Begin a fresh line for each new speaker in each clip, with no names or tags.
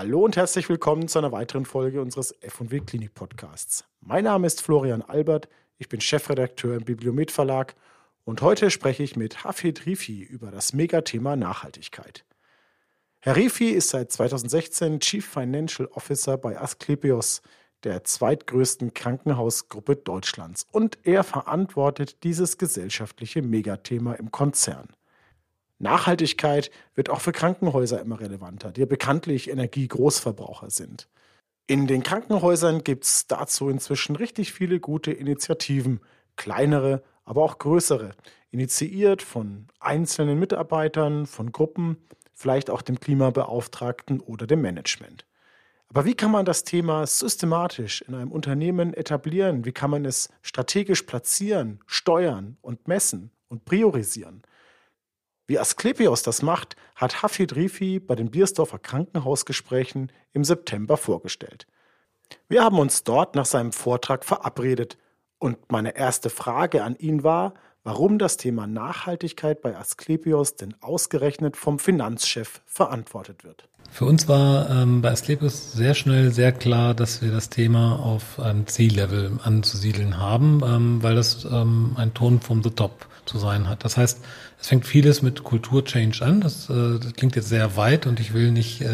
Hallo und herzlich willkommen zu einer weiteren Folge unseres F&W Klinik Podcasts. Mein Name ist Florian Albert, ich bin Chefredakteur im Bibliomet Verlag und heute spreche ich mit Hafid Rifi über das Megathema Nachhaltigkeit. Herr Rifi ist seit 2016 Chief Financial Officer bei Asklepios, der zweitgrößten Krankenhausgruppe Deutschlands, und er verantwortet dieses gesellschaftliche Megathema im Konzern. Nachhaltigkeit wird auch für Krankenhäuser immer relevanter, die ja bekanntlich Energiegroßverbraucher sind. In den Krankenhäusern gibt es dazu inzwischen richtig viele gute Initiativen, kleinere, aber auch größere, initiiert von einzelnen Mitarbeitern, von Gruppen, vielleicht auch dem Klimabeauftragten oder dem Management. Aber wie kann man das Thema systematisch in einem Unternehmen etablieren? Wie kann man es strategisch platzieren, steuern und messen und priorisieren? Wie Asklepios das macht, hat Hafid Rifi bei den Biersdorfer Krankenhausgesprächen im September vorgestellt. Wir haben uns dort nach seinem Vortrag verabredet und meine erste Frage an ihn war, warum das Thema Nachhaltigkeit bei Asklepios denn ausgerechnet vom Finanzchef verantwortet wird.
Für uns war ähm, bei Asklepios sehr schnell sehr klar, dass wir das Thema auf einem C-Level anzusiedeln haben, ähm, weil das ähm, ein Ton from the top zu sein hat. Das heißt, es fängt vieles mit Kulturchange an. Das, äh, das klingt jetzt sehr weit und ich will nicht äh,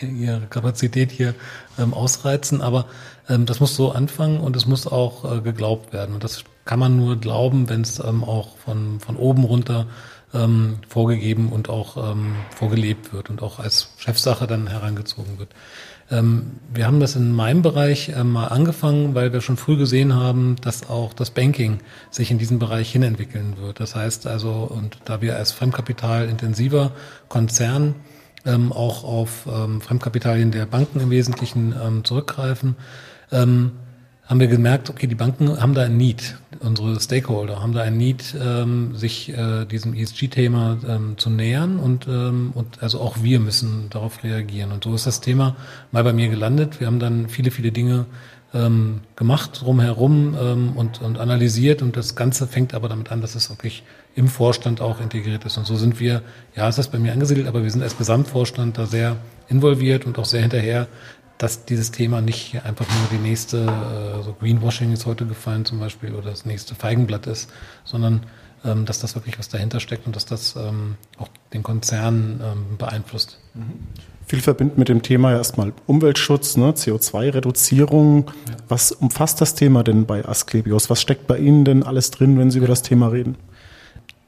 die, ihre Kapazität hier ähm, ausreizen, aber ähm, das muss so anfangen und es muss auch äh, geglaubt werden. Und das kann man nur glauben, wenn es ähm, auch von, von oben runter ähm, vorgegeben und auch ähm, vorgelebt wird und auch als Chefsache dann herangezogen wird. Ähm, wir haben das in meinem Bereich äh, mal angefangen, weil wir schon früh gesehen haben, dass auch das Banking sich in diesem Bereich hinentwickeln wird. Das heißt also, und da wir als fremdkapitalintensiver Konzern ähm, auch auf ähm, Fremdkapitalien der Banken im Wesentlichen ähm, zurückgreifen, ähm, haben wir gemerkt, okay, die Banken haben da ein Need, unsere Stakeholder haben da ein Need, ähm, sich äh, diesem ESG-Thema ähm, zu nähern und, ähm, und also auch wir müssen darauf reagieren. Und so ist das Thema mal bei mir gelandet. Wir haben dann viele, viele Dinge ähm, gemacht drumherum ähm, und, und analysiert und das Ganze fängt aber damit an, dass es wirklich im Vorstand auch integriert ist. Und so sind wir, ja, ist bei mir angesiedelt, aber wir sind als Gesamtvorstand da sehr involviert und auch sehr hinterher, dass dieses Thema nicht einfach nur die nächste, äh, so Greenwashing ist heute gefallen zum Beispiel, oder das nächste Feigenblatt ist, sondern ähm, dass das wirklich was dahinter steckt und dass das ähm, auch den Konzern ähm, beeinflusst. Mhm.
Viel verbindet mit dem Thema erstmal Umweltschutz, ne, CO2-Reduzierung. Ja. Was umfasst das Thema denn bei Asklepios? Was steckt bei Ihnen denn alles drin, wenn Sie über das Thema reden?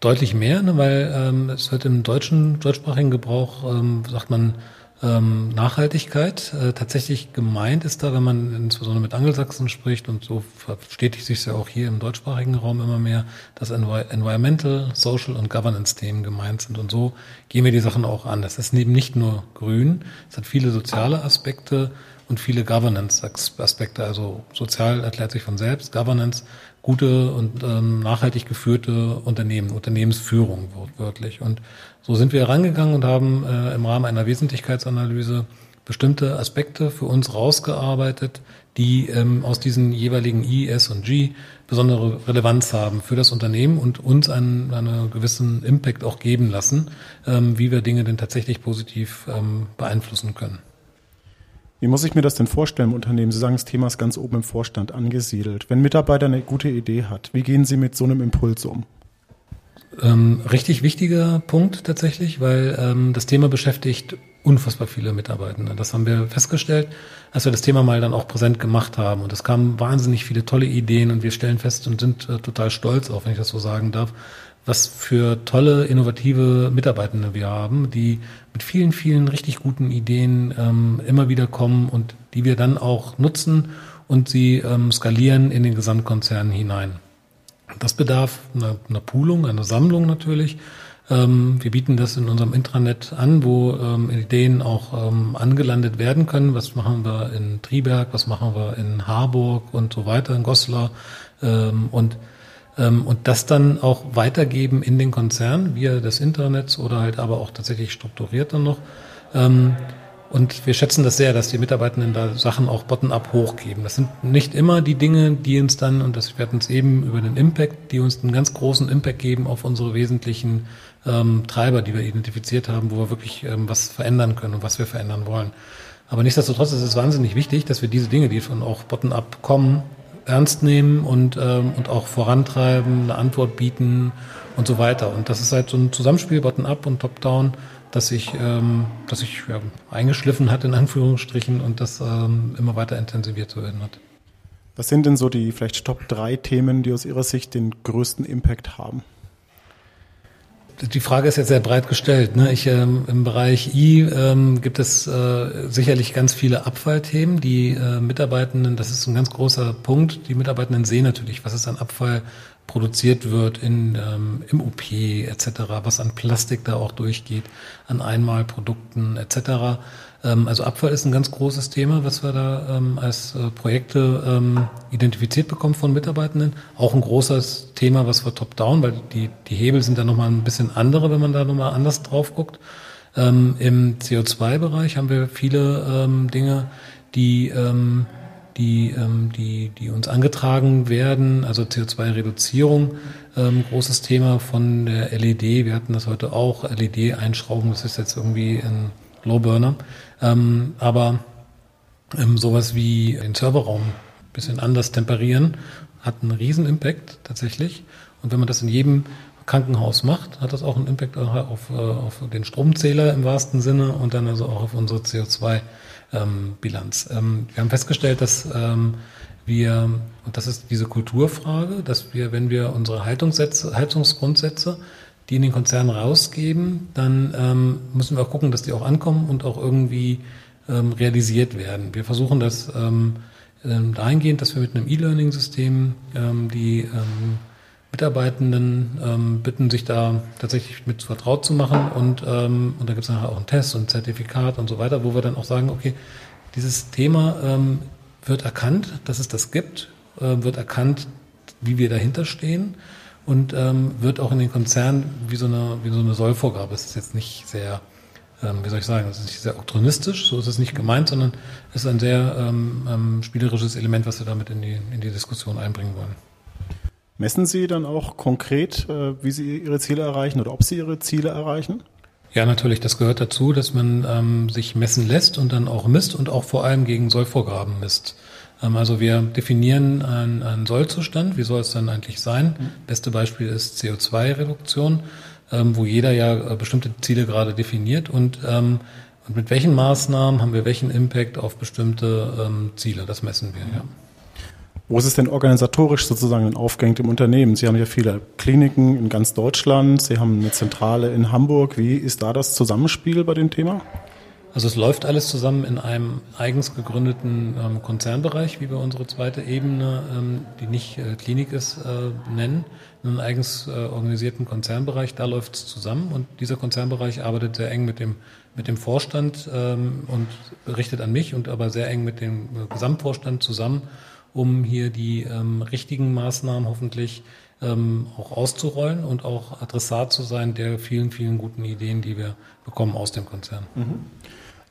Deutlich mehr, ne, weil ähm, es wird im deutschen, deutschsprachigen Gebrauch, ähm, sagt man, ähm, Nachhaltigkeit. Äh, tatsächlich gemeint ist da, wenn man insbesondere mit Angelsachsen spricht und so verstetigt sich ja auch hier im deutschsprachigen Raum immer mehr, dass Environmental, Social und Governance-Themen gemeint sind. Und so gehen wir die Sachen auch an. Das ist eben nicht nur grün, es hat viele soziale Aspekte und viele Governance-Aspekte. Also sozial erklärt sich von selbst, Governance gute und ähm, nachhaltig geführte Unternehmen, Unternehmensführung wortwörtlich. Und so sind wir herangegangen und haben äh, im Rahmen einer Wesentlichkeitsanalyse bestimmte Aspekte für uns rausgearbeitet, die ähm, aus diesen jeweiligen I, S und G besondere Relevanz haben für das Unternehmen und uns einen, einen gewissen Impact auch geben lassen, ähm, wie wir Dinge denn tatsächlich positiv ähm, beeinflussen können.
Wie muss ich mir das denn vorstellen im Unternehmen? Sie sagen, das Thema ist ganz oben im Vorstand angesiedelt. Wenn ein Mitarbeiter eine gute Idee hat, wie gehen Sie mit so einem Impuls um?
Ähm, richtig wichtiger Punkt tatsächlich, weil ähm, das Thema beschäftigt unfassbar viele Mitarbeitende. Das haben wir festgestellt, als wir das Thema mal dann auch präsent gemacht haben. Und es kamen wahnsinnig viele tolle Ideen und wir stellen fest und sind äh, total stolz, auch wenn ich das so sagen darf, was für tolle, innovative Mitarbeitende wir haben, die mit vielen, vielen richtig guten Ideen ähm, immer wieder kommen und die wir dann auch nutzen und sie ähm, skalieren in den Gesamtkonzern hinein. Das bedarf einer, einer Poolung, einer Sammlung natürlich. Ähm, wir bieten das in unserem Intranet an, wo ähm, Ideen auch ähm, angelandet werden können. Was machen wir in Triberg, was machen wir in Harburg und so weiter, in Goslar. Ähm, und und das dann auch weitergeben in den Konzern via des Internets oder halt aber auch tatsächlich strukturiert dann noch. Ähm, und wir schätzen das sehr, dass die Mitarbeitenden da Sachen auch bottom-up hochgeben. Das sind nicht immer die Dinge, die uns dann, und das werden uns eben über den Impact, die uns einen ganz großen Impact geben auf unsere wesentlichen ähm, Treiber, die wir identifiziert haben, wo wir wirklich ähm, was verändern können und was wir verändern wollen. Aber nichtsdestotrotz ist es wahnsinnig wichtig, dass wir diese Dinge, die von auch bottom-up kommen, ernst nehmen und, ähm, und auch vorantreiben, eine Antwort bieten und so weiter. Und das ist halt so ein Zusammenspiel bottom-up und top-down, das sich, ähm, das sich ja, eingeschliffen hat, in Anführungsstrichen, und das ähm, immer weiter intensiviert zu werden hat.
Was sind denn so die vielleicht Top 3 Themen, die aus Ihrer Sicht den größten Impact haben?
Die Frage ist jetzt sehr breit gestellt. Ne? Ich, ähm, Im Bereich I ähm, gibt es äh, sicherlich ganz viele Abfallthemen. Die äh, Mitarbeitenden, das ist ein ganz großer Punkt, die Mitarbeitenden sehen natürlich, was ist an Abfall produziert wird in, ähm, im OP etc., was an Plastik da auch durchgeht, an Einmalprodukten etc. Ähm, also Abfall ist ein ganz großes Thema, was wir da ähm, als äh, Projekte ähm, identifiziert bekommen von Mitarbeitenden. Auch ein großes Thema, was wir top-down, weil die, die Hebel sind da nochmal ein bisschen andere, wenn man da nochmal anders drauf guckt. Im CO2-Bereich haben wir viele Dinge, die die, die, die uns angetragen werden, also CO2-Reduzierung, ähm, großes Thema von der LED. Wir hatten das heute auch, LED-Einschrauben, das ist jetzt irgendwie ein Low-Burner. Ähm, aber ähm, sowas wie den Serverraum ein bisschen anders temperieren, hat einen riesen Impact tatsächlich. Und wenn man das in jedem Krankenhaus macht, hat das auch einen Impact auf, äh, auf den Stromzähler im wahrsten Sinne und dann also auch auf unsere CO2 ähm. Ähm, wir haben festgestellt, dass ähm, wir, und das ist diese Kulturfrage, dass wir, wenn wir unsere Haltungssätze, Haltungsgrundsätze, die in den Konzernen rausgeben, dann ähm, müssen wir auch gucken, dass die auch ankommen und auch irgendwie ähm, realisiert werden. Wir versuchen das ähm, ähm dahingehend, dass wir mit einem E-Learning-System ähm, die ähm, Mitarbeitenden ähm, bitten, sich da tatsächlich mit vertraut zu machen und, ähm, und da gibt es nachher auch einen Test und ein Zertifikat und so weiter, wo wir dann auch sagen, okay, dieses Thema ähm, wird erkannt, dass es das gibt, äh, wird erkannt, wie wir dahinter stehen und ähm, wird auch in den Konzernen wie so eine, wie so eine Sollvorgabe. Es ist jetzt nicht sehr, ähm, wie soll ich sagen, es ist nicht sehr oktronistisch, so ist es nicht gemeint, sondern es ist ein sehr ähm, ähm, spielerisches Element, was wir damit in die, in die Diskussion einbringen wollen.
Messen Sie dann auch konkret, äh, wie Sie Ihre Ziele erreichen oder ob Sie Ihre Ziele erreichen?
Ja, natürlich. Das gehört dazu, dass man ähm, sich messen lässt und dann auch misst und auch vor allem gegen Sollvorgaben misst. Ähm, also wir definieren einen, einen Sollzustand. Wie soll es dann eigentlich sein? Mhm. Beste Beispiel ist CO2-Reduktion, ähm, wo jeder ja äh, bestimmte Ziele gerade definiert und ähm, und mit welchen Maßnahmen haben wir welchen Impact auf bestimmte Ziele? Das messen wir, ja.
Wo ist es denn organisatorisch sozusagen aufgehängt im Unternehmen? Sie haben ja viele Kliniken in ganz Deutschland, Sie haben eine Zentrale in Hamburg. Wie ist da das Zusammenspiel bei dem Thema?
Also es läuft alles zusammen in einem eigens gegründeten ähm, Konzernbereich, wie wir unsere zweite Ebene, ähm, die nicht äh, Klinik ist, äh, nennen, in einem eigens äh, organisierten Konzernbereich. Da läuft es zusammen und dieser Konzernbereich arbeitet sehr eng mit dem mit dem Vorstand ähm, und richtet an mich und aber sehr eng mit dem äh, Gesamtvorstand zusammen um hier die ähm, richtigen Maßnahmen hoffentlich ähm, auch auszurollen und auch Adressat zu sein der vielen, vielen guten Ideen, die wir bekommen aus dem Konzern. Mhm.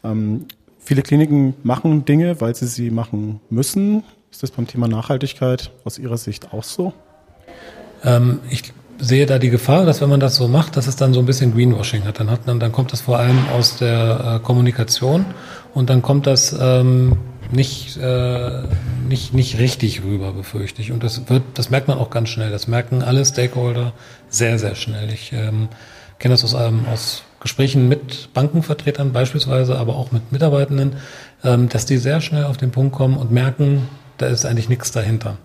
Ähm, viele Kliniken machen Dinge, weil sie sie machen müssen. Ist das beim Thema Nachhaltigkeit aus Ihrer Sicht auch so?
Ähm, ich sehe da die Gefahr, dass wenn man das so macht, dass es dann so ein bisschen Greenwashing hat. Dann, hat, dann, dann kommt das vor allem aus der äh, Kommunikation und dann kommt das ähm, nicht, äh, nicht, nicht richtig rüber, befürchte ich. Und das wird, das merkt man auch ganz schnell. Das merken alle Stakeholder sehr, sehr schnell. Ich ähm, kenne das aus, ähm, aus Gesprächen mit Bankenvertretern beispielsweise, aber auch mit Mitarbeitenden, ähm, dass die sehr schnell auf den Punkt kommen und merken, da ist eigentlich nichts dahinter.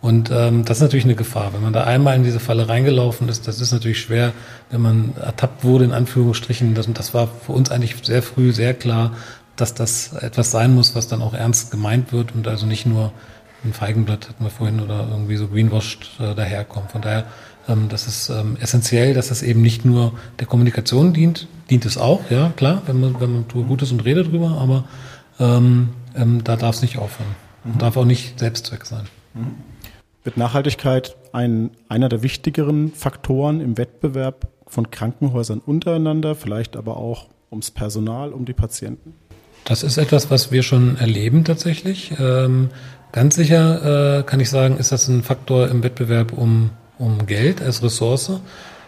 Und ähm, das ist natürlich eine Gefahr. Wenn man da einmal in diese Falle reingelaufen ist, das ist natürlich schwer, wenn man ertappt wurde, in Anführungsstrichen. Das, das war für uns eigentlich sehr früh sehr klar, dass das etwas sein muss, was dann auch ernst gemeint wird und also nicht nur ein Feigenblatt hatten wir vorhin oder irgendwie so greenwashed äh, daherkommt. Von daher, ähm, das ist ähm, essentiell, dass das eben nicht nur der Kommunikation dient, dient es auch, ja klar, wenn man, wenn man tut Gutes und redet drüber, aber ähm, ähm, da darf es nicht aufhören. Mhm. Darf auch nicht Selbstzweck sein. Mhm.
Wird Nachhaltigkeit ein, einer der wichtigeren Faktoren im Wettbewerb von Krankenhäusern untereinander, vielleicht aber auch ums Personal, um die Patienten?
Das ist etwas, was wir schon erleben tatsächlich. Ähm, ganz sicher äh, kann ich sagen, ist das ein Faktor im Wettbewerb um, um Geld als Ressource.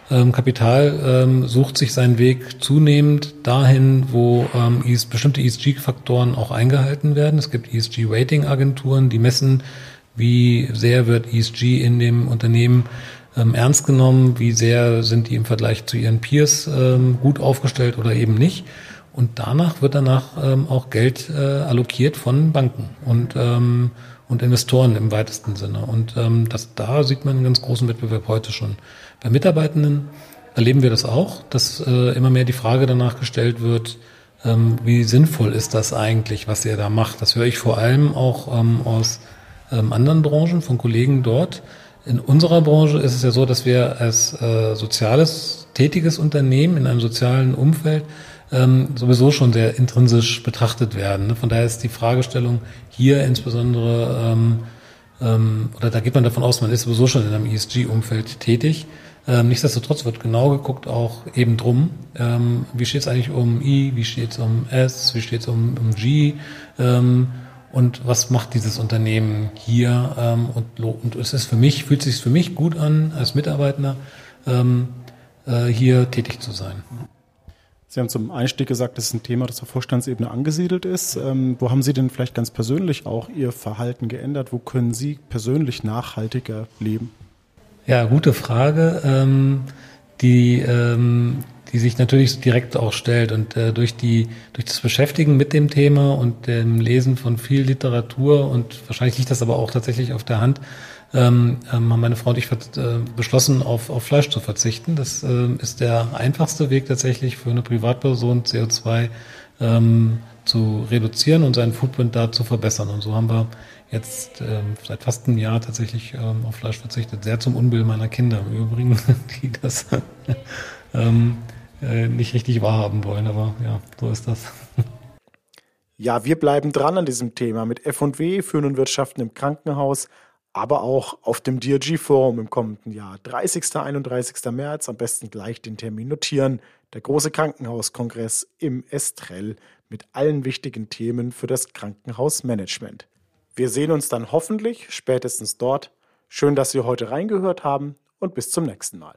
ähm, Kapital ähm, sucht sich seinen Weg zunehmend dahin, wo ähm, bestimmte ESG-Faktoren auch eingehalten werden. Es gibt ESG-Rating-Agenturen, die messen, wie sehr wird ESG in dem Unternehmen ähm, ernst genommen, wie sehr sind die im Vergleich zu ihren Peers ähm, gut aufgestellt oder eben nicht. Und danach wird danach ähm, auch Geld äh, allokiert von Banken und ähm, und Investoren im weitesten Sinne. Und ähm, das, da sieht man einen ganz großen Wettbewerb heute schon. Bei Mitarbeitenden erleben wir das auch, dass äh, immer mehr die Frage danach gestellt wird, ähm, wie sinnvoll ist das eigentlich, was ihr da macht. Das höre ich vor allem auch ähm, aus ähm, anderen Branchen, von Kollegen dort. In unserer Branche ist es ja so, dass wir als äh, soziales, tätiges Unternehmen in einem sozialen Umfeld ähm, sowieso schon sehr intrinsisch betrachtet werden. Ne? Von daher ist die Fragestellung hier insbesondere, ähm, ähm, oder da geht man davon aus, man ist sowieso schon in einem ESG-Umfeld tätig. Ähm, nichtsdestotrotz wird genau geguckt auch eben drum, ähm, wie steht es eigentlich um I, wie steht es um S, wie steht es um, um G ähm, und was macht dieses Unternehmen hier ähm, und, und es ist für mich, fühlt sich für mich gut an, als Mitarbeiter ähm, äh, hier tätig zu sein.
Sie haben zum Einstieg gesagt, das ist ein Thema, das auf Vorstandsebene angesiedelt ist. Ähm, wo haben Sie denn vielleicht ganz persönlich auch Ihr Verhalten geändert? Wo können Sie persönlich nachhaltiger leben?
Ja, gute Frage, ähm, die, ähm, die sich natürlich direkt auch stellt. Und äh, durch, die, durch das Beschäftigen mit dem Thema und dem Lesen von viel Literatur und wahrscheinlich liegt das aber auch tatsächlich auf der Hand, ähm, ähm, haben meine Frau und ich äh, beschlossen, auf, auf Fleisch zu verzichten. Das äh, ist der einfachste Weg tatsächlich für eine Privatperson, CO2 ähm, zu reduzieren und seinen Footprint da zu verbessern. Und so haben wir jetzt ähm, seit fast einem Jahr tatsächlich ähm, auf Fleisch verzichtet. Sehr zum Unbill meiner Kinder im Übrigen, die das ähm, äh, nicht richtig wahrhaben wollen. Aber ja, so ist das.
Ja, wir bleiben dran an diesem Thema mit F&W, Führen und Wirtschaften im Krankenhaus, aber auch auf dem DRG-Forum im kommenden Jahr. 30. 31. März, am besten gleich den Termin notieren. Der große Krankenhauskongress im Estrell mit allen wichtigen Themen für das Krankenhausmanagement. Wir sehen uns dann hoffentlich spätestens dort. Schön, dass Sie heute reingehört haben und bis zum nächsten Mal.